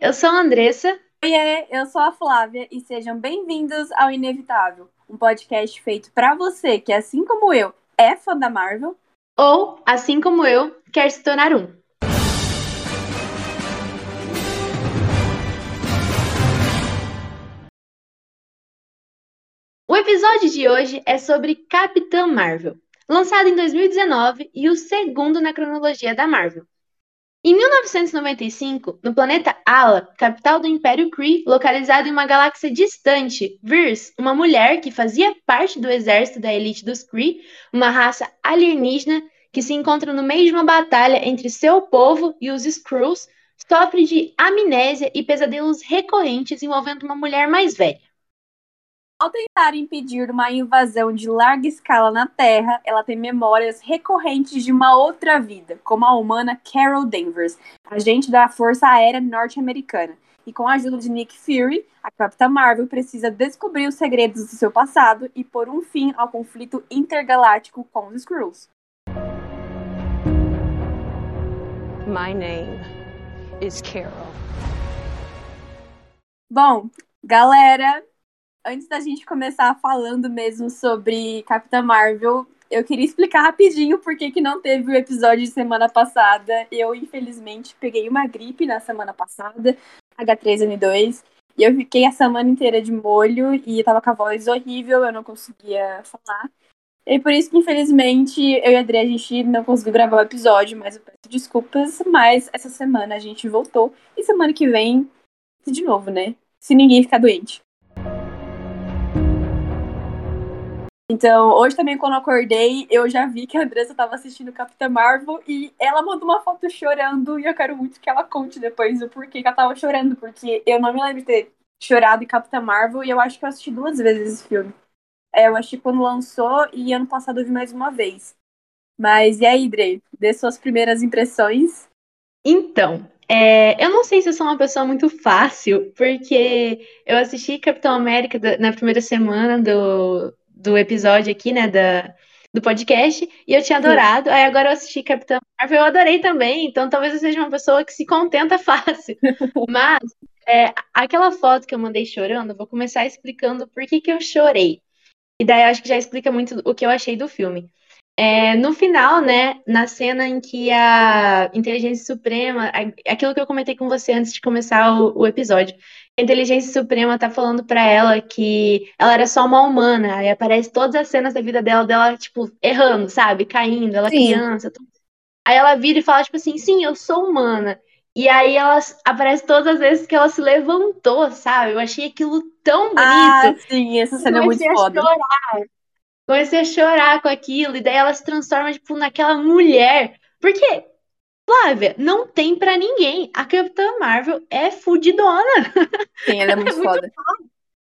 eu sou a Andressa. Oiê, eu sou a Flávia e sejam bem-vindos ao Inevitável, um podcast feito para você que, assim como eu, é fã da Marvel ou, assim como eu, quer se tornar um. O episódio de hoje é sobre Capitã Marvel, lançado em 2019 e o segundo na cronologia da Marvel. Em 1995, no planeta Ala, capital do Império Kree, localizado em uma galáxia distante, Virs, uma mulher que fazia parte do exército da elite dos Kree, uma raça alienígena que se encontra no meio de uma batalha entre seu povo e os Skrulls, sofre de amnésia e pesadelos recorrentes envolvendo uma mulher mais velha. Ao tentar impedir uma invasão de larga escala na Terra, ela tem memórias recorrentes de uma outra vida, como a humana Carol Danvers, agente da Força Aérea Norte-Americana. E com a ajuda de Nick Fury, a Capitã Marvel precisa descobrir os segredos do seu passado e pôr um fim ao conflito intergaláctico com os Skrulls. My name is Carol. Bom, galera, antes da gente começar falando mesmo sobre Capitã Marvel, eu queria explicar rapidinho por que, que não teve o episódio de semana passada. Eu, infelizmente, peguei uma gripe na semana passada, H3N2, e eu fiquei a semana inteira de molho e tava com a voz horrível, eu não conseguia falar. E por isso que, infelizmente, eu e a Adri, a gente não conseguiu gravar o episódio, mas eu peço desculpas. Mas essa semana a gente voltou. E semana que vem, de novo, né? Se ninguém ficar doente. Então, hoje também, quando eu acordei, eu já vi que a Andressa estava assistindo Capitã Marvel e ela mandou uma foto chorando. E eu quero muito que ela conte depois o porquê que ela tava chorando, porque eu não me lembro de ter chorado em Capitã Marvel e eu acho que eu assisti duas vezes esse filme. É, eu assisti quando lançou e ano passado eu vi mais uma vez. Mas e aí, Dre? Dê suas primeiras impressões. Então, é, eu não sei se eu sou uma pessoa muito fácil, porque eu assisti Capitão América na primeira semana do, do episódio aqui, né, da, do podcast, e eu tinha adorado. Sim. Aí agora eu assisti Capitã Marvel, eu adorei também, então talvez eu seja uma pessoa que se contenta fácil. Mas é, aquela foto que eu mandei chorando, eu vou começar explicando por que, que eu chorei. E daí eu acho que já explica muito o que eu achei do filme. É, no final, né, na cena em que a Inteligência Suprema, aquilo que eu comentei com você antes de começar o, o episódio, a Inteligência Suprema tá falando para ela que ela era só uma humana, aí aparece todas as cenas da vida dela, dela, tipo, errando, sabe, caindo, ela sim. criança, tudo. Aí ela vira e fala, tipo assim, sim, eu sou humana. E aí ela aparece todas as vezes que ela se levantou, sabe? Eu achei aquilo tão bonito. Ah, sim, essa cena é muito foda. Chorar. Comecei a chorar com aquilo, e daí ela se transforma, tipo, naquela mulher. Porque, Flávia, não tem para ninguém. A Capitã Marvel é fudidona. Sim, ela é muito, é muito foda. foda.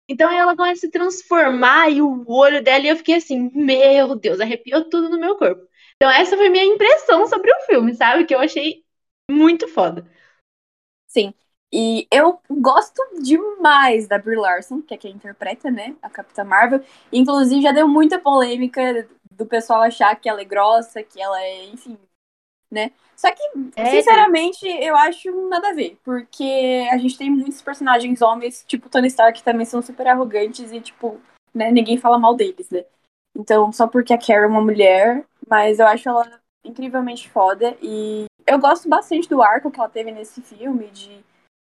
Então ela começa a se transformar e o olho dela, e eu fiquei assim, meu Deus, arrepiou tudo no meu corpo. Então essa foi minha impressão sobre o filme, sabe? Que eu achei muito foda. Sim. E eu gosto demais da Brie Larson, que é quem interpreta, né, a Capitã Marvel. Inclusive, já deu muita polêmica do pessoal achar que ela é grossa, que ela é, enfim, né? Só que, é, sinceramente, eu acho nada a ver. Porque a gente tem muitos personagens homens, tipo Tony Stark, que também são super arrogantes e, tipo, né, ninguém fala mal deles, né? Então, só porque a Carrie é uma mulher, mas eu acho ela incrivelmente foda. E eu gosto bastante do arco que ela teve nesse filme, de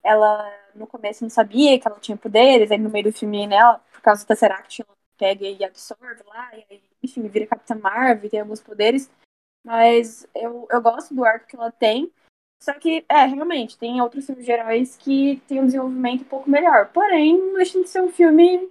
ela no começo não sabia que ela tinha poderes, aí no meio do filme, né, ela, por causa do Tesseract, ela pega e absorve lá, e aí, enfim, vira Capitã Marvel, tem alguns poderes. Mas eu, eu gosto do arco que ela tem. Só que, é, realmente, tem outros filmes de heróis que tem um desenvolvimento um pouco melhor. Porém, não deixa de ser um filme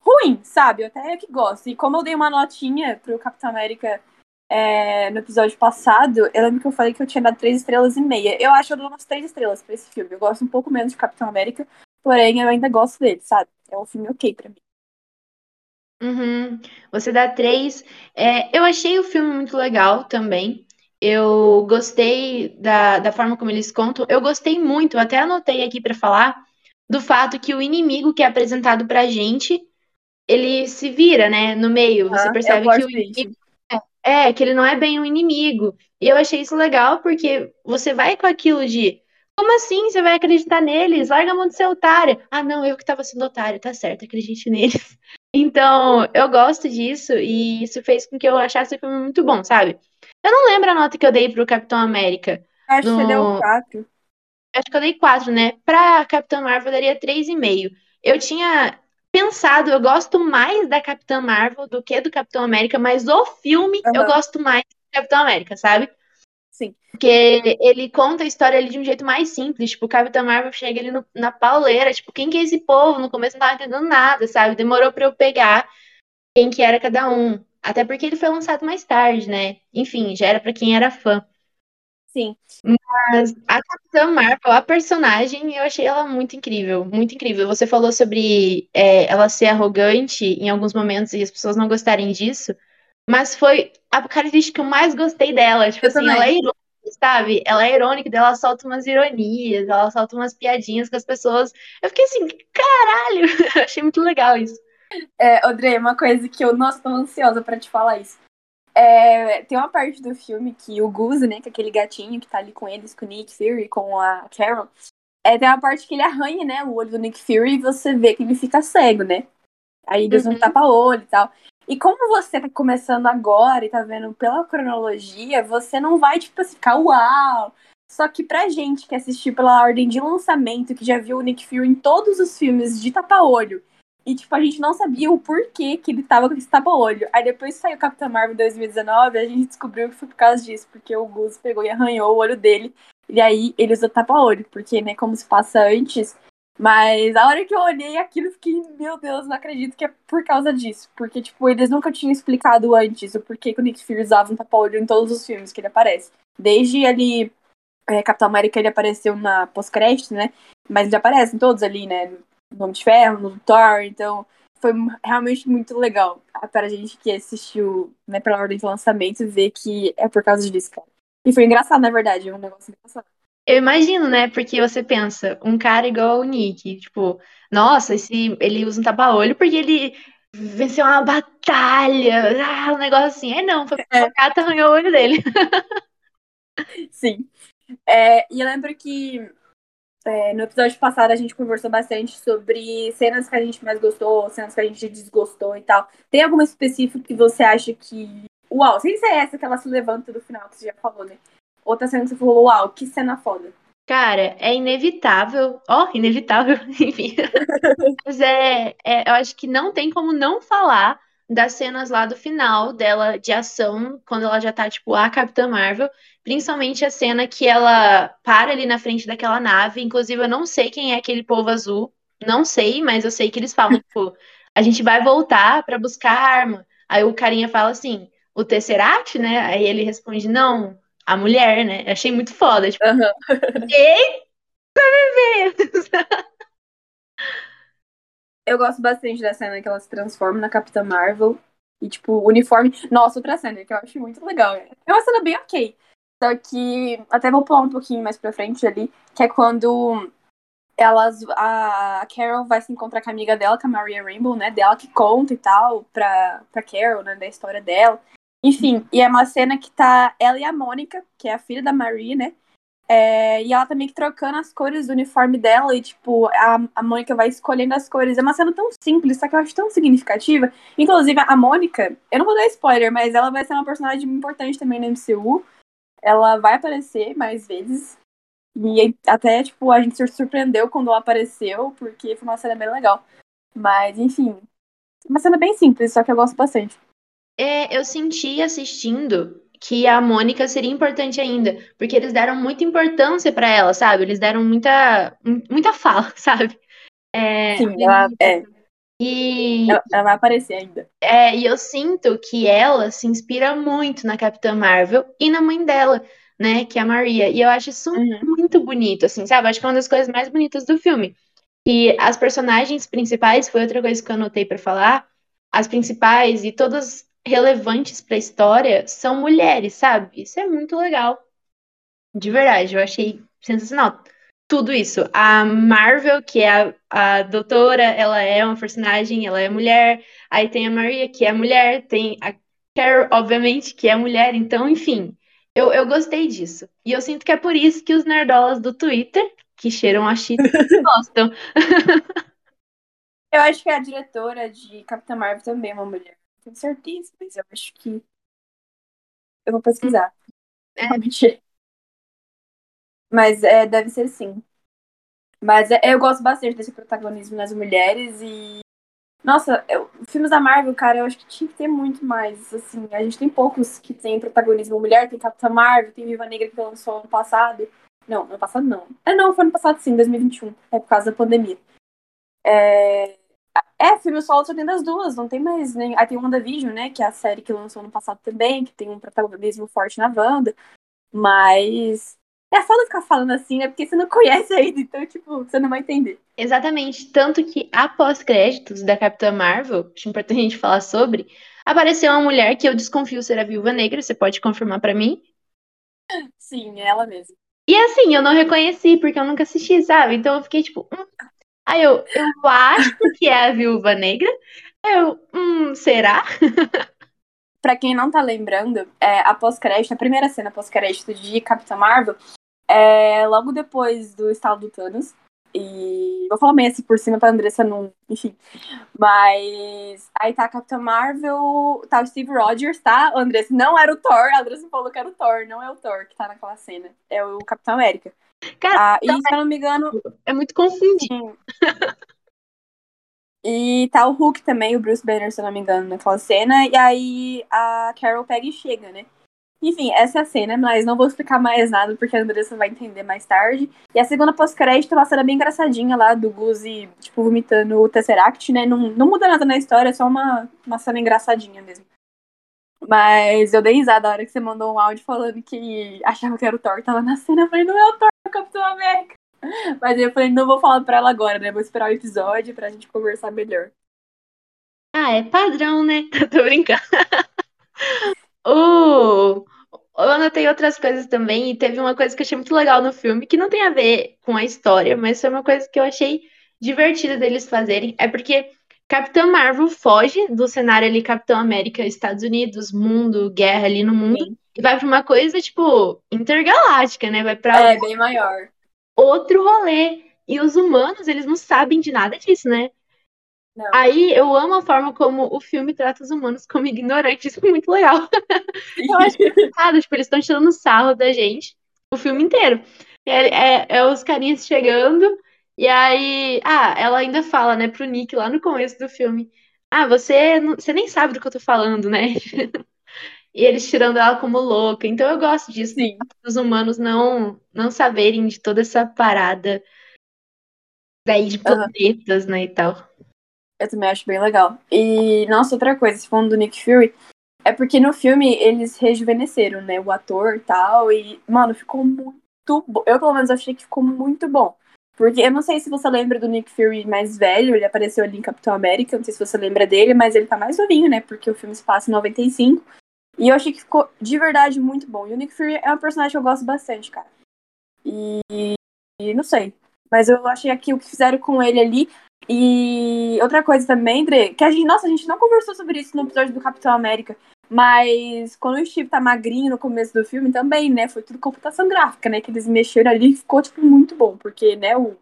ruim, sabe? Eu até que gosto. E como eu dei uma notinha pro Capitão América é, no episódio passado, eu lembro que eu falei que eu tinha dado três estrelas e meia. Eu acho que eu dou umas três estrelas pra esse filme. Eu gosto um pouco menos de Capitão América, porém eu ainda gosto dele, sabe? É um filme ok pra mim. Uhum. Você dá três. É, eu achei o filme muito legal também. Eu gostei da, da forma como eles contam. Eu gostei muito, até anotei aqui para falar, do fato que o inimigo que é apresentado pra gente, ele se vira, né, no meio. Você percebe que o inimigo é, que ele não é bem um inimigo. E eu achei isso legal porque você vai com aquilo de Como assim você vai acreditar neles? Larga a mão de ser otário. Ah, não, eu que tava sendo otário, tá certo, acredite neles. Então, eu gosto disso e isso fez com que eu achasse o filme muito bom, sabe? Eu não lembro a nota que eu dei pro Capitão América. Acho no... que você deu 4. Acho que eu dei 4, né? Pra Capitão Marvel eu daria 3,5. Eu tinha pensado, eu gosto mais da Capitã Marvel do que do Capitão América, mas o filme uhum. eu gosto mais do Capitão América, sabe? Sim. Porque ele conta a história ali de um jeito mais simples. Tipo, o Capitão Marvel chega ali no, na pauleira. Tipo, quem que é esse povo? No começo não tava entendendo nada, sabe? Demorou pra eu pegar quem que era cada um. Até porque ele foi lançado mais tarde, né? Enfim, já era pra quem era fã. Sim. Mas a Capitã Marvel, a personagem, eu achei ela muito incrível. Muito incrível. Você falou sobre é, ela ser arrogante em alguns momentos e as pessoas não gostarem disso. Mas foi a característica que eu mais gostei dela. Tipo eu assim, também. ela é irônica, sabe? Ela é irônica, ela solta umas ironias, ela solta umas piadinhas com as pessoas. Eu fiquei assim, caralho! Achei muito legal isso. É, Audrey, uma coisa que eu, nossa, tô ansiosa pra te falar isso. É, tem uma parte do filme que o Goose, né, que é aquele gatinho que tá ali com eles, com o Nick Fury, com a Carol, é, tem uma parte que ele arranha, né, o olho do Nick Fury e você vê que ele fica cego, né? Aí eles uhum. não tapa olho e tal. E como você tá começando agora e tá vendo pela cronologia, você não vai, tipo, assim, ficar uau! Só que pra gente que assistiu pela ordem de lançamento, que já viu o Nick Fury em todos os filmes de tapa-olho, e, tipo, a gente não sabia o porquê que ele tava com esse tapa-olho. Aí depois saiu Capitão Marvel em 2019, a gente descobriu que foi por causa disso, porque o Gus pegou e arranhou o olho dele. E aí ele usou tapa-olho, porque, né, como se passa antes, mas a hora que eu olhei aquilo, eu fiquei, meu Deus, não acredito que é por causa disso. Porque, tipo, eles nunca tinham explicado antes o porquê que o Nick Fury usava um tapa-olho em todos os filmes que ele aparece. Desde ele. É, Capitão América ele apareceu na pós-crédito, né? Mas ele aparece em todos ali, né? No Homem de Ferro, no Thor, então foi realmente muito legal para gente que assistiu né, pela ordem de lançamento ver que é por causa disso, cara. E foi engraçado, na verdade, é um negócio engraçado. Eu imagino, né? Porque você pensa, um cara igual o Nick, tipo, nossa, esse, ele usa um tapa-olho porque ele venceu uma batalha, ah, um negócio assim. É não, foi porque é. o gato arranhou o olho dele. Sim. É, e eu lembro que é, no episódio passado a gente conversou bastante sobre cenas que a gente mais gostou, cenas que a gente desgostou e tal. Tem alguma específico que você acha que. Uau, sem ser essa que ela se levanta no final, que você já falou, né? Outra cena que você falou, uau, que cena foda. Cara, é inevitável. Ó, oh, inevitável, enfim. Mas é, é, eu acho que não tem como não falar das cenas lá do final dela de ação, quando ela já tá, tipo, a Capitã Marvel. Principalmente a cena que ela para ali na frente daquela nave. Inclusive, eu não sei quem é aquele povo azul. Não sei, mas eu sei que eles falam, tipo, a gente vai voltar para buscar a arma. Aí o carinha fala assim, o Tesseract, né? Aí ele responde, não, a mulher, né? Eu achei muito foda. Tipo, uhum. Eita, bebê! Eu gosto bastante da cena que ela se transforma na Capitã Marvel. E, tipo, o uniforme. Nossa, outra cena que eu acho muito legal. É uma cena bem ok. Só que. Até vou pular um pouquinho mais pra frente ali. Que é quando elas. A Carol vai se encontrar com a amiga dela, com a Maria Rainbow, né? Dela que conta e tal, pra, pra Carol, né? Da história dela. Enfim, e é uma cena que tá ela e a Mônica, que é a filha da Marie, né? É, e ela tá trocando as cores do uniforme dela e, tipo, a, a Mônica vai escolhendo as cores. É uma cena tão simples, só que eu acho tão significativa. Inclusive, a Mônica, eu não vou dar spoiler, mas ela vai ser uma personagem importante também no MCU. Ela vai aparecer mais vezes. E até, tipo, a gente se surpreendeu quando ela apareceu, porque foi uma cena bem legal. Mas, enfim, uma cena bem simples, só que eu gosto bastante é, eu senti assistindo que a Mônica seria importante ainda, porque eles deram muita importância para ela, sabe? Eles deram muita, muita fala, sabe? É, Sim, ela, é. E, ela, ela, vai aparecer ainda. É, e eu sinto que ela se inspira muito na Capitã Marvel e na mãe dela, né? Que é a Maria. E eu acho isso uhum. muito bonito, assim, sabe? Acho que é uma das coisas mais bonitas do filme. E as personagens principais, foi outra coisa que eu anotei para falar, as principais e todas relevantes para a história são mulheres, sabe? Isso é muito legal. De verdade, eu achei sensacional. Tudo isso. A Marvel, que é a, a doutora, ela é uma personagem, ela é mulher. Aí tem a Maria, que é mulher. Tem a Carol, obviamente, que é mulher. Então, enfim, Eu, eu gostei disso. E eu sinto que é por isso que os nerdolas do Twitter, que cheiram a cheetos, gostam. eu acho que a diretora de Capitã Marvel também é uma mulher. Tenho certeza, mas eu acho que. Eu vou pesquisar. É. Realmente. Mas é, deve ser sim. Mas é, eu gosto bastante desse protagonismo nas mulheres e. Nossa, eu, filmes da Marvel, cara, eu acho que tinha que ter muito mais. Assim, a gente tem poucos que tem protagonismo mulher, tem Capitã Marvel, tem Viva Negra que lançou ano passado. Não, ano passado não. É, não, foi ano passado sim, 2021. É por causa da pandemia. É, é filme solo só tem das duas, não tem mais nem. Aí tem o WandaVision, né? Que é a série que lançou ano passado também, que tem um protagonismo forte na Wanda. Mas é foda ficar falando assim, né? Porque você não conhece ainda, então, tipo, você não vai entender. Exatamente. Tanto que após créditos da Capitã Marvel, acho importante a gente falar sobre, apareceu uma mulher que eu desconfio ser a Viúva Negra, você pode confirmar para mim? Sim, é ela mesma. E assim, eu não reconheci, porque eu nunca assisti, sabe? Então eu fiquei tipo, hum. Aí eu, eu acho que é a Viúva Negra. Eu, hum, será? pra quem não tá lembrando, é, a pós-crédito, a primeira cena pós-crédito de Capitã Marvel é logo depois do estalo do Thanos. E vou falar meio assim por cima pra Andressa não. Enfim. Mas aí tá a Capitã Marvel, tá o Steve Rogers, tá? O Andressa não era o Thor, a Andressa falou que era o Thor, não é o Thor que tá naquela cena. É o Capitão América. Cara, ah, e se eu não me engano. É muito confundido. E tá o Hulk também, o Bruce Banner, se eu não me engano, naquela cena. E aí a Carol pega e chega, né? Enfim, essa é a cena, mas não vou explicar mais nada porque a Andressa vai entender mais tarde. E a segunda pós-crédito é uma cena bem engraçadinha lá do Guzi, tipo, vomitando o Tesseract, né? Não, não muda nada na história, é só uma, uma cena engraçadinha mesmo. Mas eu dei risada na hora que você mandou um áudio falando que achava que era o Thor, tava na cena. Eu falei, não é o Thor, é o Capitão América. Mas eu falei, não vou falar pra ela agora, né? Vou esperar o episódio pra gente conversar melhor. Ah, é padrão, né? Tô brincando. Uh, eu anotei outras coisas também, e teve uma coisa que eu achei muito legal no filme, que não tem a ver com a história, mas foi uma coisa que eu achei divertida deles fazerem. É porque Capitã Marvel foge do cenário ali, Capitão América, Estados Unidos, mundo, guerra ali no mundo, Sim. e vai pra uma coisa, tipo, intergaláctica, né? Vai pra. É, bem maior. Outro rolê. E os humanos, eles não sabem de nada disso, né? Não. Aí eu amo a forma como o filme trata os humanos como ignorantes, isso é muito legal. eu acho engraçado, tipo, eles estão tirando sarro da gente o filme inteiro. É, é, é, os carinhas chegando, e aí. Ah, ela ainda fala, né, pro Nick lá no começo do filme. Ah, você, não, você nem sabe do que eu tô falando, né? e eles tirando ela como louca. Então eu gosto disso, Sim. os humanos não, não saberem de toda essa parada daí de planetas, uhum. né, e tal. Eu também acho bem legal. E, nossa, outra coisa, se falando do Nick Fury, é porque no filme eles rejuvenesceram, né, o ator e tal, e, mano, ficou muito bom. Eu, pelo menos, achei que ficou muito bom. Porque eu não sei se você lembra do Nick Fury mais velho, ele apareceu ali em Capitão América, não sei se você lembra dele, mas ele tá mais novinho, né, porque o filme se passa em 95. E eu achei que ficou de verdade muito bom. E o Nick Fury é um personagem que eu gosto bastante, cara. E, e não sei. Mas eu achei aqui o que fizeram com ele ali. E outra coisa também, Dre, que a gente, nossa, a gente não conversou sobre isso no episódio do Capitão América, mas quando o Steve tá magrinho no começo do filme também, né, foi tudo computação gráfica, né, que eles mexeram ali e ficou, tipo, muito bom, porque, né, o,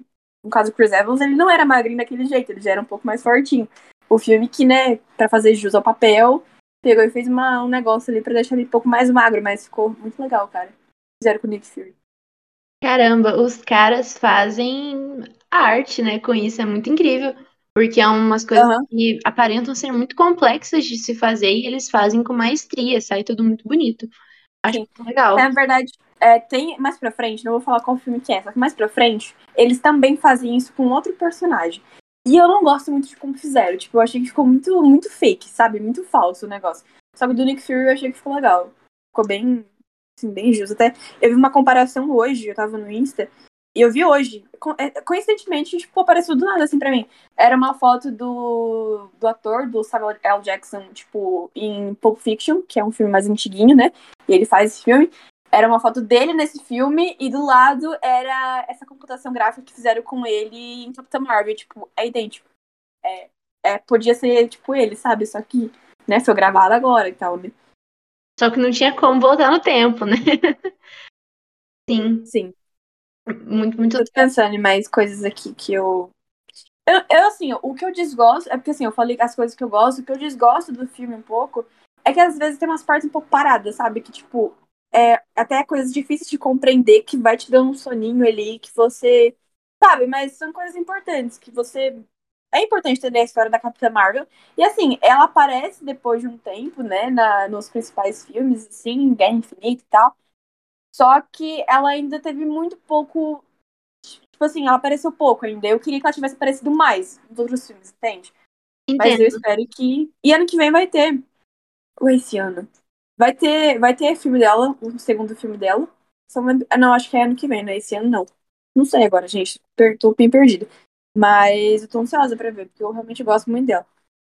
no caso do Chris Evans, ele não era magrinho daquele jeito, ele já era um pouco mais fortinho. O filme que, né, pra fazer jus ao papel, pegou e fez uma, um negócio ali pra deixar ele um pouco mais magro, mas ficou muito legal, cara. Fizeram com o Nick Fury. Caramba, os caras fazem arte, né, com isso, é muito incrível. Porque é umas coisas uhum. que aparentam ser muito complexas de se fazer e eles fazem com maestria, sai tudo muito bonito. Acho Sim. muito legal. Na verdade, é, tem mais pra frente, não vou falar qual filme que é, só que mais pra frente, eles também fazem isso com outro personagem. E eu não gosto muito de como fizeram. Tipo, eu achei que ficou muito, muito fake, sabe? Muito falso o negócio. Só que do Nick Fury eu achei que ficou legal. Ficou bem, assim, bem justo. Até eu vi uma comparação hoje, eu tava no Insta, e eu vi hoje, é, coincidentemente, tipo, apareceu do nada assim pra mim. Era uma foto do, do ator, do Samuel L. Jackson, tipo, em Pulp Fiction, que é um filme mais antiguinho, né? E ele faz esse filme. Era uma foto dele nesse filme, e do lado era essa computação gráfica que fizeram com ele em Capitão Marvel. Tipo, é idêntico. É, é, podia ser, tipo, ele, sabe? Só que, né, foi gravado agora e tal, né? Só que não tinha como voltar no tempo, né? Sim. Sim. Muito, muito. Tô pensando em mais coisas aqui que eu. Eu, eu, assim, o que eu desgosto. É porque, assim, eu falei as coisas que eu gosto. O que eu desgosto do filme um pouco é que às vezes tem umas partes um pouco paradas, sabe? Que, tipo, é até coisas difíceis de compreender que vai te dando um soninho ali, que você. Sabe? Mas são coisas importantes que você. É importante entender a história da Capitã Marvel. E assim, ela aparece depois de um tempo, né, na, nos principais filmes, assim, Guerra Infinita e tal. Só que ela ainda teve muito pouco. Tipo assim, ela apareceu pouco ainda. Eu queria que ela tivesse aparecido mais nos outros filmes, entende? Entendo. Mas eu espero que. E ano que vem vai ter. Ou esse ano? Vai ter, vai ter filme dela, o segundo filme dela. Não, acho que é ano que vem, né? Esse ano não. Não sei agora, gente. Tô bem perdido. Mas eu tô ansiosa pra ver, porque eu realmente gosto muito dela.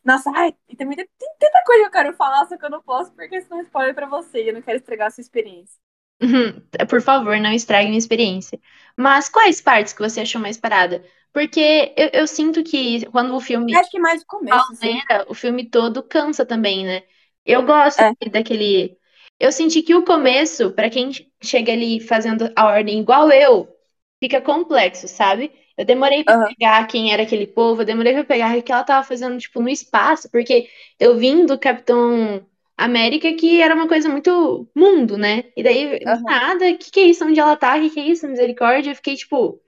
Nossa, ai, e também tem, tanta coisa que eu quero falar, só que eu não posso, porque senão spoiler pra você e eu não quero estragar a sua experiência. Uhum. Por favor, não estrague minha experiência. Mas quais partes que você achou mais parada? Porque eu, eu sinto que quando o filme Acho que mais o começo, assim. pausera, o filme todo cansa também, né? Eu gosto É. daquele. Eu senti que o começo, pra quem chega ali fazendo a ordem igual eu, fica complexo, sabe? Eu demorei pra Aham. pegar quem era aquele povo, eu demorei pra pegar o que ela tava fazendo, tipo, no espaço, porque eu vim do Capitão América, que era uma coisa muito mundo, né? E daí, Aham. nada, o que que é isso? Onde ela tá? O que que é isso? Misericórdia. Eu fiquei tipo,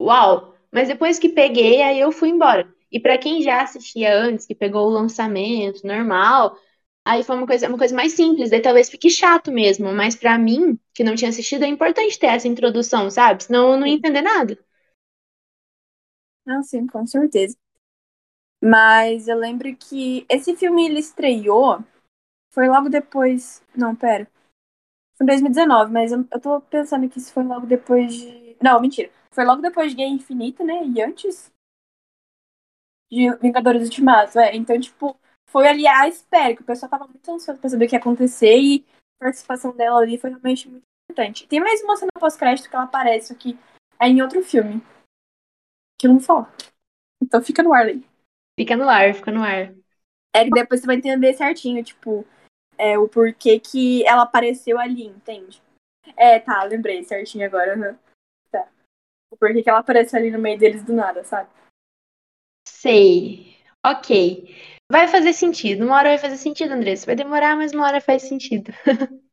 uau. Mas depois que peguei, aí eu fui embora. E pra quem já assistia antes, que pegou o lançamento normal, aí foi uma coisa, uma coisa mais simples. Daí talvez fique chato mesmo. Mas pra mim, que não tinha assistido, é importante ter essa introdução, sabe? Senão eu não ia entender nada. Não, sim, com certeza. Mas eu lembro que esse filme ele estreou. Foi logo depois. Não, pera. Foi em 2019, mas eu, eu tô pensando que isso foi logo depois de. Não, mentira. Foi logo depois de Guerra Infinita, né? E antes de Vingadores Ultimato. É. Então, tipo, foi ali a espera, que o pessoal tava muito ansioso pra saber o que ia acontecer e a participação dela ali foi realmente muito importante. Tem mais uma cena pós-crédito que ela aparece aqui. É em outro filme. Que eu não vou falar. Então fica no ar aí. Fica no ar, fica no ar. É que depois você vai entender certinho, tipo, é, o porquê que ela apareceu ali, entende? É, tá, lembrei certinho agora. aham. Tá. O porquê que ela apareceu ali no meio deles do nada, sabe? Sei. Ok. Vai fazer sentido. Uma hora vai fazer sentido, Andressa. Vai demorar, mas uma hora faz sentido.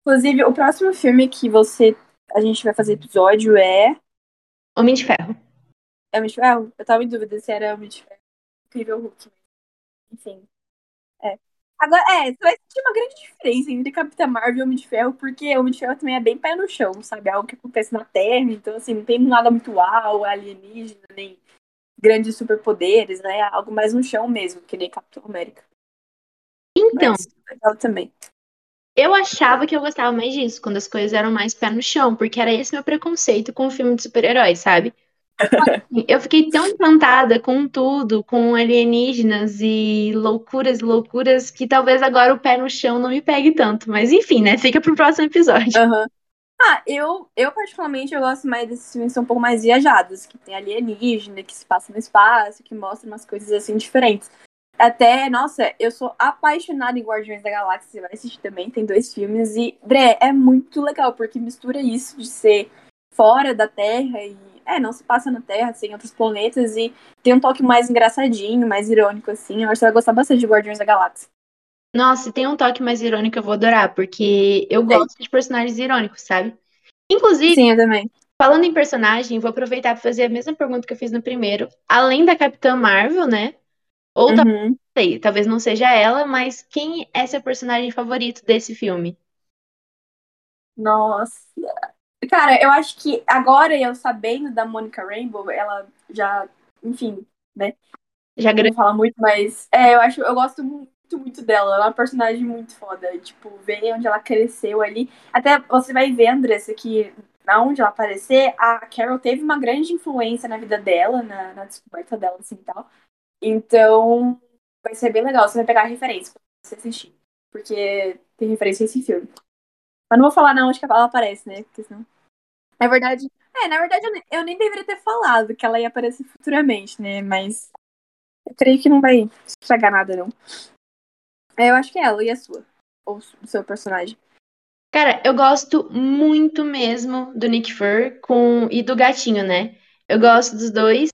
Inclusive, o próximo filme que você. A gente vai fazer episódio é. Homem de Ferro. É Homem de Ferro? Eu tava em dúvida se era Homem de Ferro. Incrível Hulk. Enfim. É. Agora, é, você vai sentir uma grande diferença entre Capitã Marvel e Homem de Ferro, porque Homem de Ferro também é bem pé no chão, sabe? Algo que acontece na Terra, então, assim, não tem nada muito uau, alienígena, nem grandes superpoderes, né? Algo mais no chão mesmo, que nem Capitão América. Então, Mas legal também. eu achava que eu gostava mais disso, quando as coisas eram mais pé no chão, porque era esse meu preconceito com o filme de super-heróis, sabe? Eu fiquei tão encantada com tudo, com alienígenas e loucuras loucuras, que talvez agora o pé no chão não me pegue tanto. Mas enfim, né? Fica pro próximo episódio. Aham. Ah, eu, eu particularmente eu gosto mais desses filmes que são um pouco mais viajados, que tem alienígena, que se passa no espaço, que mostram umas coisas assim diferentes. Até, nossa, eu sou apaixonada em Guardiões da Galáxia, você vai assistir também, tem dois filmes, e, Dré, é muito legal, porque mistura isso de ser fora da Terra e, é, não se passa na Terra, assim, em outros planetas, e tem um toque mais engraçadinho, mais irônico, assim, eu acho que você vai gostar bastante de Guardiões da Galáxia. Nossa, se tem um toque mais irônico, eu vou adorar, porque eu gosto de personagens irônicos, sabe? Inclusive, Sim, eu também. falando em personagem, vou aproveitar para fazer a mesma pergunta que eu fiz no primeiro. Além da Capitã Marvel, né? Ou Uhum. talvez, sei, talvez não seja ela, mas quem é seu personagem favorito desse filme? Nossa. Cara, eu acho que agora eu sabendo da Monica Rainbow, ela já, enfim, né? Já Não grande. vou falar muito, mas é, eu acho, eu gosto muito, muito dela. Ela é uma personagem muito foda. Tipo, ver onde ela cresceu ali. Até você vai ver, Andressa, que na onde ela aparecer, a Carol teve uma grande influência na vida dela, na, na descoberta dela, assim e tal. Então, vai ser bem legal. Você vai pegar a referência pra você assistir. Porque tem referência a esse filme. Mas não vou falar na onde que ela aparece, né? Porque senão. Na verdade. É, na verdade, eu nem, eu nem deveria ter falado que ela ia aparecer futuramente, né? Mas. Eu creio que não vai estragar nada, não. É, eu acho que é ela e a sua. Ou o seu personagem? Cara, eu gosto muito mesmo do Nick Fury com... e do gatinho, né? Eu gosto dos dois.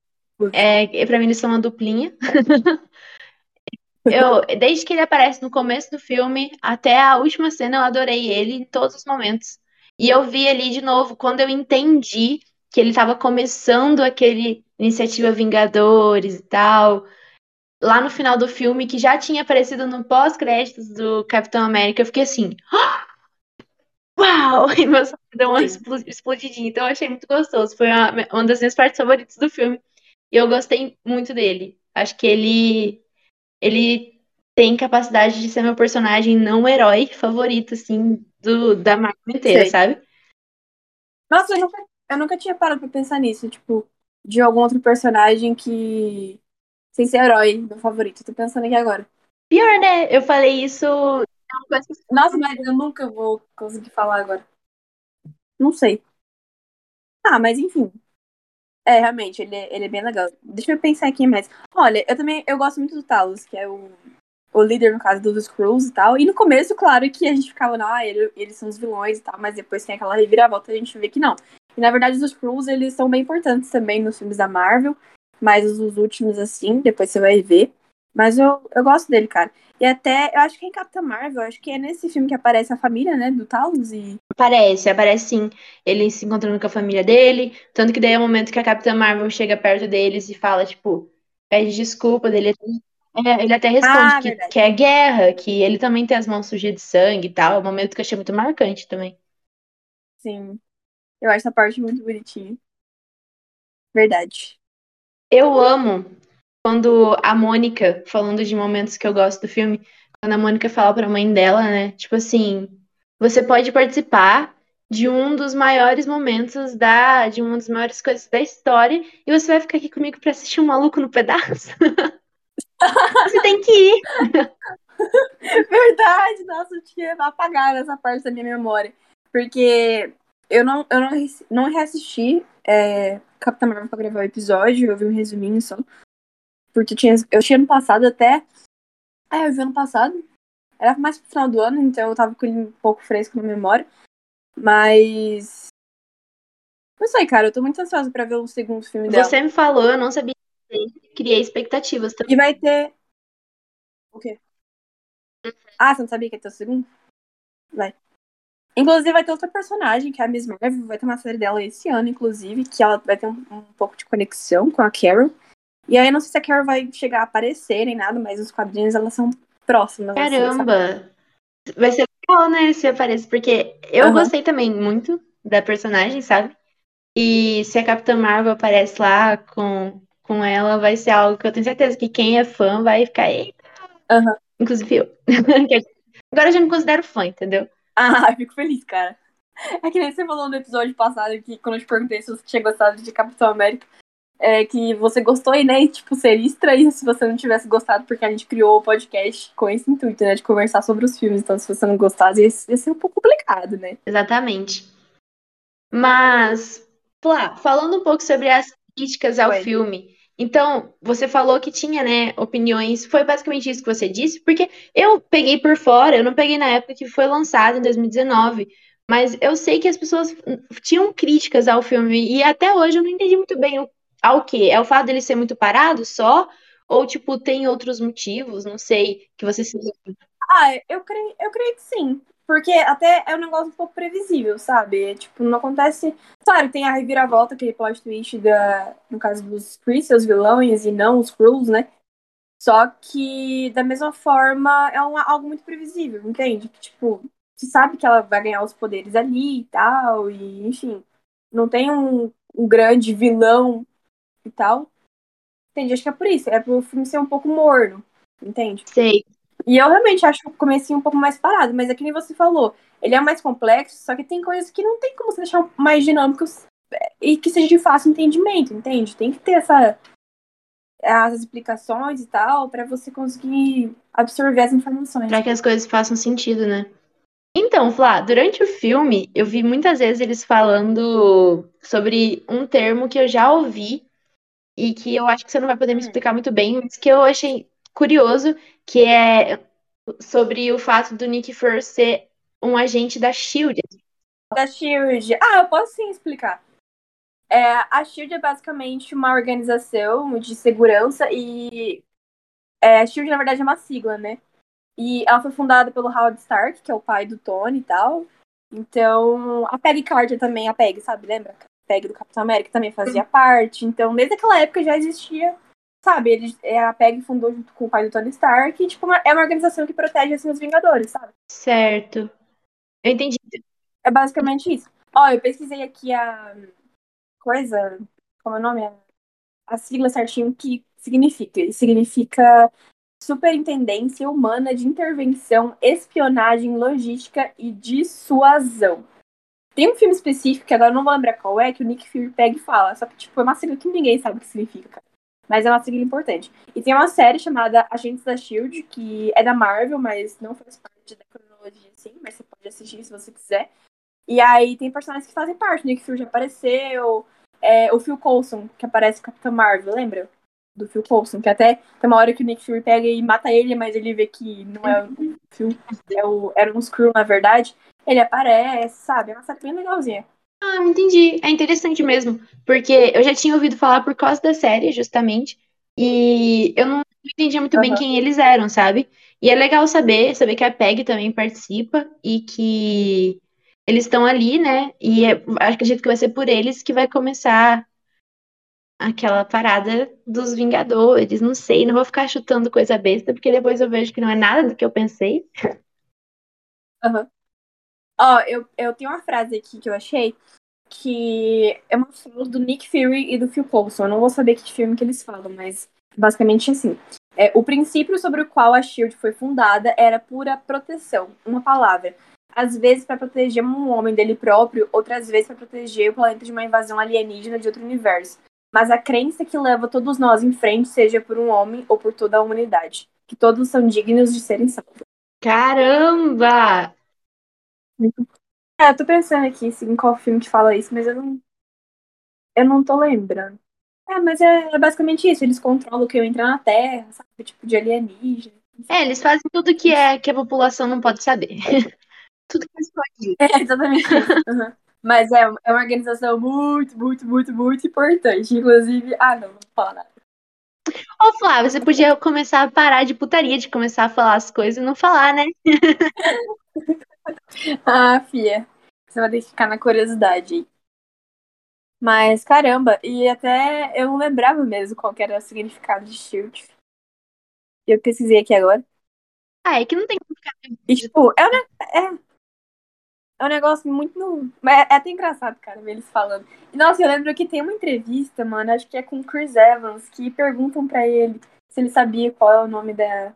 É, pra mim, eles são uma duplinha. eu, desde que ele aparece no começo do filme até a última cena, eu adorei ele em todos os momentos. E eu vi ali de novo quando eu entendi que ele estava começando aquele iniciativa Vingadores e tal. Lá no final do filme, que já tinha aparecido no pós-créditos do Capitão América, eu fiquei assim. Uau! E meu cérebro deu uma explodidinha. Então eu achei muito gostoso. Foi uma, uma das minhas partes favoritas do filme. E eu gostei muito dele. Acho que ele. Ele tem capacidade de ser meu personagem não herói favorito, assim, do, da Marvel inteira, Sei. sabe? Nossa, eu nunca, eu nunca tinha parado pra pensar nisso, tipo, de algum outro personagem que. sem ser herói, meu favorito. Tô pensando aqui agora. Pior, né? Eu falei isso. Nossa, mas eu nunca vou conseguir falar agora. Não sei. Ah, mas enfim. É, realmente, ele, é, ele é bem legal. Deixa eu pensar aqui mais. Olha, eu também eu gosto muito do Talos, que é o, o líder, no caso, dos Skrulls e tal. E no começo, claro, que a gente ficava, ah, ele, eles são os vilões e tal, mas depois tem aquela reviravolta a gente vê que não. E na verdade, os Skrulls, eles são bem importantes também nos filmes da Marvel, mas os últimos, assim, depois você vai ver. Mas eu, eu gosto dele, cara. E até, eu acho que é em Capitã Marvel, acho que é nesse filme que aparece a família, né, do Talos e... Aparece, aparece sim. Ele se encontrando com a família dele, tanto que daí é o momento que a Capitã Marvel chega perto deles e fala, tipo, pede desculpa dele. É, ele até responde ah, que, que, é guerra, que ele também tem as mãos sujas de sangue e tal. É um momento que eu achei muito marcante também. Sim. Eu acho essa parte muito bonitinha. Verdade. Eu amo quando a Mônica, falando de momentos que eu gosto do filme, quando a Mônica fala pra mãe dela, né? Tipo assim, você pode participar de um dos maiores momentos da. de uma das maiores coisas da história e você vai ficar aqui comigo pra assistir um maluco no pedaço? Você tem que ir. Verdade, nossa, eu tinha apagado essa parte da minha memória. Porque eu não, eu não, não reassisti é, Capitã Marvel pra gravar o episódio, eu vi um resuminho só. Porque eu tinha, eu tinha ano passado até. É, eu vi ano passado. Era mais pro final do ano, então eu tava com ele um pouco fresco na memória. Mas. Não sei, cara, eu tô muito ansiosa pra ver o segundo filme dela. Você me falou, eu não sabia criei expectativas também. E vai ter. O quê? Ah, você não sabia que ia ter o segundo? Vai. Inclusive, vai ter outra personagem, que é a Miss Marvel. Vai ter uma série dela esse ano, inclusive, que ela vai ter um, um pouco de conexão com a Carol. E aí, não sei se a Carol vai chegar a aparecer nem nada, mas os quadrinhos elas são próximas. Assim, Caramba! Assim, vai ser legal, né, se aparecer, porque eu uhum. gostei também muito da personagem, sabe? E se a Capitã Marvel aparece lá com com ela vai ser algo que eu tenho certeza que quem é fã vai ficar. Eita! Uhum. Inclusive eu. Agora eu já me considero fã, entendeu? Ah, fico feliz, cara. É que nem você falou no episódio passado que quando eu te perguntei se você tinha gostado de Capitão América, é que você gostou e, né, tipo, seria estranho se você não tivesse gostado, porque a gente criou o podcast com esse intuito, né, de conversar sobre os filmes. Então, se você não gostasse, ia, ia ser um pouco complicado, né? Exatamente. Mas, Flá, falando um pouco sobre as críticas ao filme, então, você falou que tinha, né, opiniões. Foi basicamente isso que você disse, porque eu peguei por fora, eu não peguei na época que foi lançado, em 2019. Mas eu sei que as pessoas tinham críticas ao filme, e até hoje eu não entendi muito bem o, ao que. É o fato dele ser muito parado só? Ou, tipo, tem outros motivos? Não sei, que você se. Ah, eu creio, eu creio que sim. Porque até é um negócio um pouco previsível, sabe? Tipo, não acontece. Claro, tem a reviravolta, aquele plot twist da, no caso dos Chris, seus vilões, e não os Krulls, né? Só que, da mesma forma, é um, algo muito previsível, entende? Tipo, se sabe que ela vai ganhar os poderes ali e tal, e enfim. Não tem um, um grande vilão e tal. Entende? Acho que é por isso. É pro filme ser um pouco morno, entende? Sei. E eu realmente acho o comecinho um pouco mais parado, mas é que nem você falou, ele é mais complexo, só que tem coisas que não tem como você deixar mais dinâmicos é, e que seja de fácil entendimento, entende? Tem que ter essa as explicações e tal para você conseguir absorver as informações. Para que as coisas façam sentido, né? Então, Flá, durante o filme, eu vi muitas vezes eles falando sobre um termo que eu já ouvi e que eu acho que você não vai poder me hum. explicar muito bem, mas que eu achei curioso, que é sobre o fato do Nick Fury ser um agente da SHIELD. Da SHIELD. Ah, eu posso sim explicar. É, a SHIELD é basicamente uma organização de segurança e é, a SHIELD, na verdade, é uma sigla, né? E ela foi fundada pelo Howard Stark, que é o pai do Tony e tal. Então, a Peggy Carter também, a Peggy, sabe? Lembra? A Peggy do Capitão América também fazia parte. Então, desde aquela época já existia, sabe? Ele, é, a Peggy fundou junto com o pai do Tony Stark. E, tipo, uma, é uma organização que protege, assim, os Vingadores, sabe? Certo. Eu entendi. É basicamente isso. Ó, eu pesquisei aqui a coisa, como é o nome? A sigla certinho que significa. Ele significa Superintendência Humana de Intervenção, Espionagem, Logística e Dissuasão. Tem um filme específico, que agora eu não vou lembrar qual é, que o Nick Fury pega e fala. Só que, tipo, é uma sigla que ninguém sabe o que significa, cara. Mas é uma sigla importante. E tem uma série chamada Agentes da S.H.I.E.L.D., que é da Marvel, mas não faz parte da cronologia, assim. Mas você pode assistir se você quiser. E aí tem personagens que fazem parte. O Nick Fury já apareceu. É, o Phil Coulson, que aparece Capitão Marvel, lembra? Do Phil Coulson, que até tem uma hora que o Nick Fury pega e mata ele, mas ele vê que não é o Phil, é o, era um Screw, na verdade. Ele aparece, sabe? É uma série bem legalzinha. Ah, entendi. É interessante mesmo, porque eu já tinha ouvido falar por causa da série, justamente, e eu não entendia muito uhum. bem quem eles eram, sabe? E é legal saber, saber que a PEG também participa e que eles estão ali, né? E é, acredito que vai ser por eles que vai começar aquela parada dos Vingadores, não sei, não vou ficar chutando coisa besta, porque depois eu vejo que não é nada do que eu pensei. Uhum. Ó, oh, eu, eu tenho uma frase aqui que eu achei que é uma frase do Nick Fury e do Phil Coulson. Eu não vou saber que filme que eles falam, mas basicamente assim. É, o princípio sobre o qual a SHIELD foi fundada era pura proteção, uma palavra. Às vezes para proteger um homem dele próprio, outras vezes para proteger o planeta de uma invasão alienígena de outro universo mas a crença que leva todos nós em frente, seja por um homem ou por toda a humanidade, que todos são dignos de serem salvos. Caramba! É, eu tô pensando aqui em qual filme que fala isso, mas eu não. Eu não tô lembrando. É, mas é, é basicamente isso, eles controlam o que eu entrar na Terra, sabe? Tipo de alienígena. É, eles fazem tudo que é que a população não pode saber. tudo que eles podem. É, exatamente isso. Uhum. Mas é, é uma organização muito, muito, muito, muito importante. Inclusive, ah, não, não vou falar nada. Ô, Flávia, você podia começar a parar de putaria, de começar a falar as coisas e não falar, né? ah, fia. Você vai ter que ficar na curiosidade Mas, caramba, e até eu não lembrava mesmo qual era o significado de Shield. Eu pesquisei aqui agora. Ah, é que não tem como ficar. E, tipo, é, é, é um negócio muito. É, é até engraçado, cara, ver eles falando. E, nossa, eu lembro que tem uma entrevista, mano, acho que é com o Chris Evans, que perguntam pra ele se ele sabia qual é o nome da.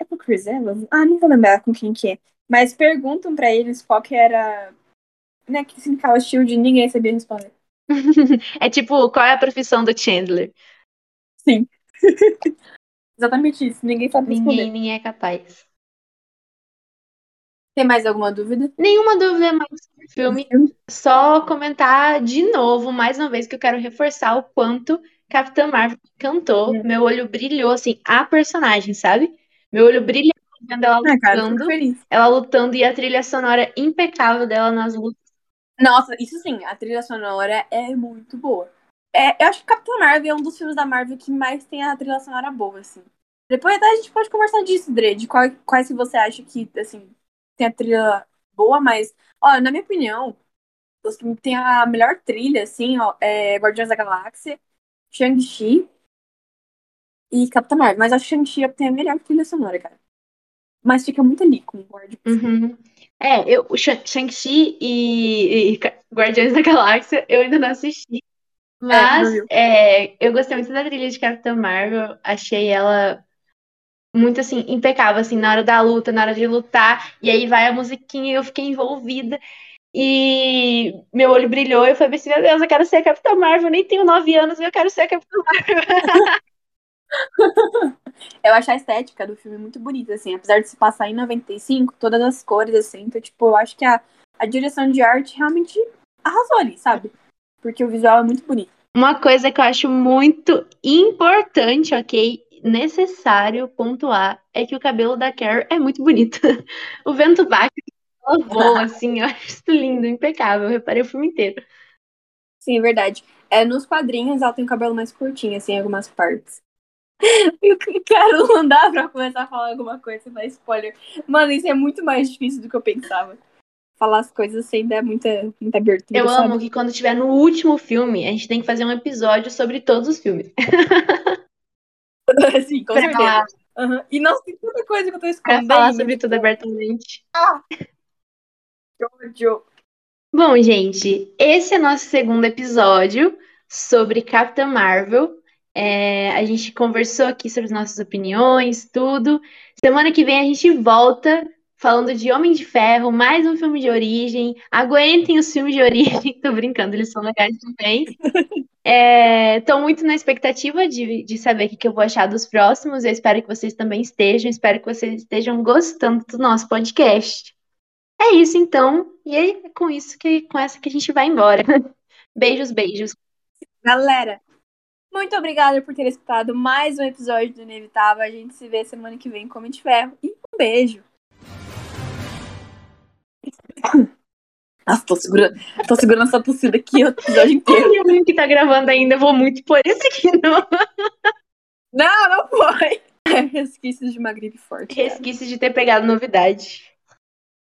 É com o Chris Evans? Ah, não vou lembrar com quem que é. Mas perguntam pra eles qual que era. Né, que significava Shield e ninguém sabia responder. é tipo, qual é a profissão do Chandler? Sim. Exatamente isso. Ninguém sabe responder. Ninguém, ninguém é capaz. Tem mais alguma dúvida? Nenhuma dúvida mais sobre o filme. Só comentar de novo, mais uma vez, que eu quero reforçar o quanto Capitã Marvel cantou. É. Meu olho brilhou, assim, a personagem, sabe? Meu olho brilhou vendo ela lutando. Ah, cara, ela lutando e a trilha sonora impecável dela nas lutas. Nossa, isso sim, a trilha sonora é muito boa. É, eu acho que Capitã Marvel é um dos filmes da Marvel que mais tem a trilha sonora boa, assim. Depois até a gente pode conversar disso, Dre, de quais, quais que você acha que, assim, tem a trilha boa, mas, ó, na minha opinião, os que tem a melhor trilha, assim, ó, é Guardiões da Galáxia, Shang-Chi e Capitã Marvel. Mas acho que Shang-Chi tem a melhor trilha sonora, cara. Mas fica muito ali com o Guardiões. Uhum. É, eu, Shang-Chi e, e, Guardiões da Galáxia eu ainda não assisti. É, mas é, é, eu gostei muito da trilha de Capitã Marvel. Achei ela muito assim, impecável, assim, na hora da luta, na hora de lutar, e aí vai a musiquinha e eu fiquei envolvida. E meu olho brilhou eu falei assim, meu Deus, eu quero ser a Capitã Marvel, eu nem tenho nove anos eu quero ser a Capitã Marvel. eu acho a estética do filme muito bonita, assim, apesar de se passar em 95, todas as cores, assim, então, tipo, eu acho que a, a direção de arte realmente arrasou ali, sabe? Porque o visual é muito bonito. Uma coisa que eu acho muito importante, ok? Necessário pontuar é que o cabelo da Carrie é muito bonito. o vento bate, ela voa, assim, eu acho isso lindo, impecável. Eu reparei o filme inteiro. Sim, é verdade. É, nos quadrinhos ela tem o cabelo mais curtinho, assim, em algumas partes. Eu quero não dá pra começar a falar alguma coisa, dar spoiler. Mano, isso é muito mais difícil do que eu pensava. Falar as coisas sem dar muita, muita abertura. Eu sabe? amo que quando tiver no último filme, a gente tem que fazer um episódio sobre todos os filmes. Sim, com Pra- certeza. Uhum. E não tem tanta coisa que eu tô Pra escondendo. falar sobre tudo abertamente. Que ódio. Bom, gente, esse é nosso segundo episódio sobre Capitã Marvel. É, a gente conversou aqui sobre as nossas opiniões, tudo. Semana que vem a gente volta falando de Homem de Ferro, mais um filme de origem. Aguentem os filmes de origem, tô brincando, eles são legais também. É, tô muito na expectativa de, de saber o que, que eu vou achar dos próximos. Eu espero que vocês também estejam, espero que vocês estejam gostando do nosso podcast. É isso então, e é com isso que com essa que a gente vai embora. Beijos, beijos. Galera, muito obrigada por ter escutado mais um episódio do Inevitável. A gente se vê semana que vem com de Ferro. E um beijo. Nossa, tô segurando, tô segurando essa tossida aqui o episódio inteiro. Ai, eu que tá gravando ainda, eu vou muito por esse aqui, não. Não, não foi. Resquícios de uma gripe forte. cara. Resquício de ter pegado novidade.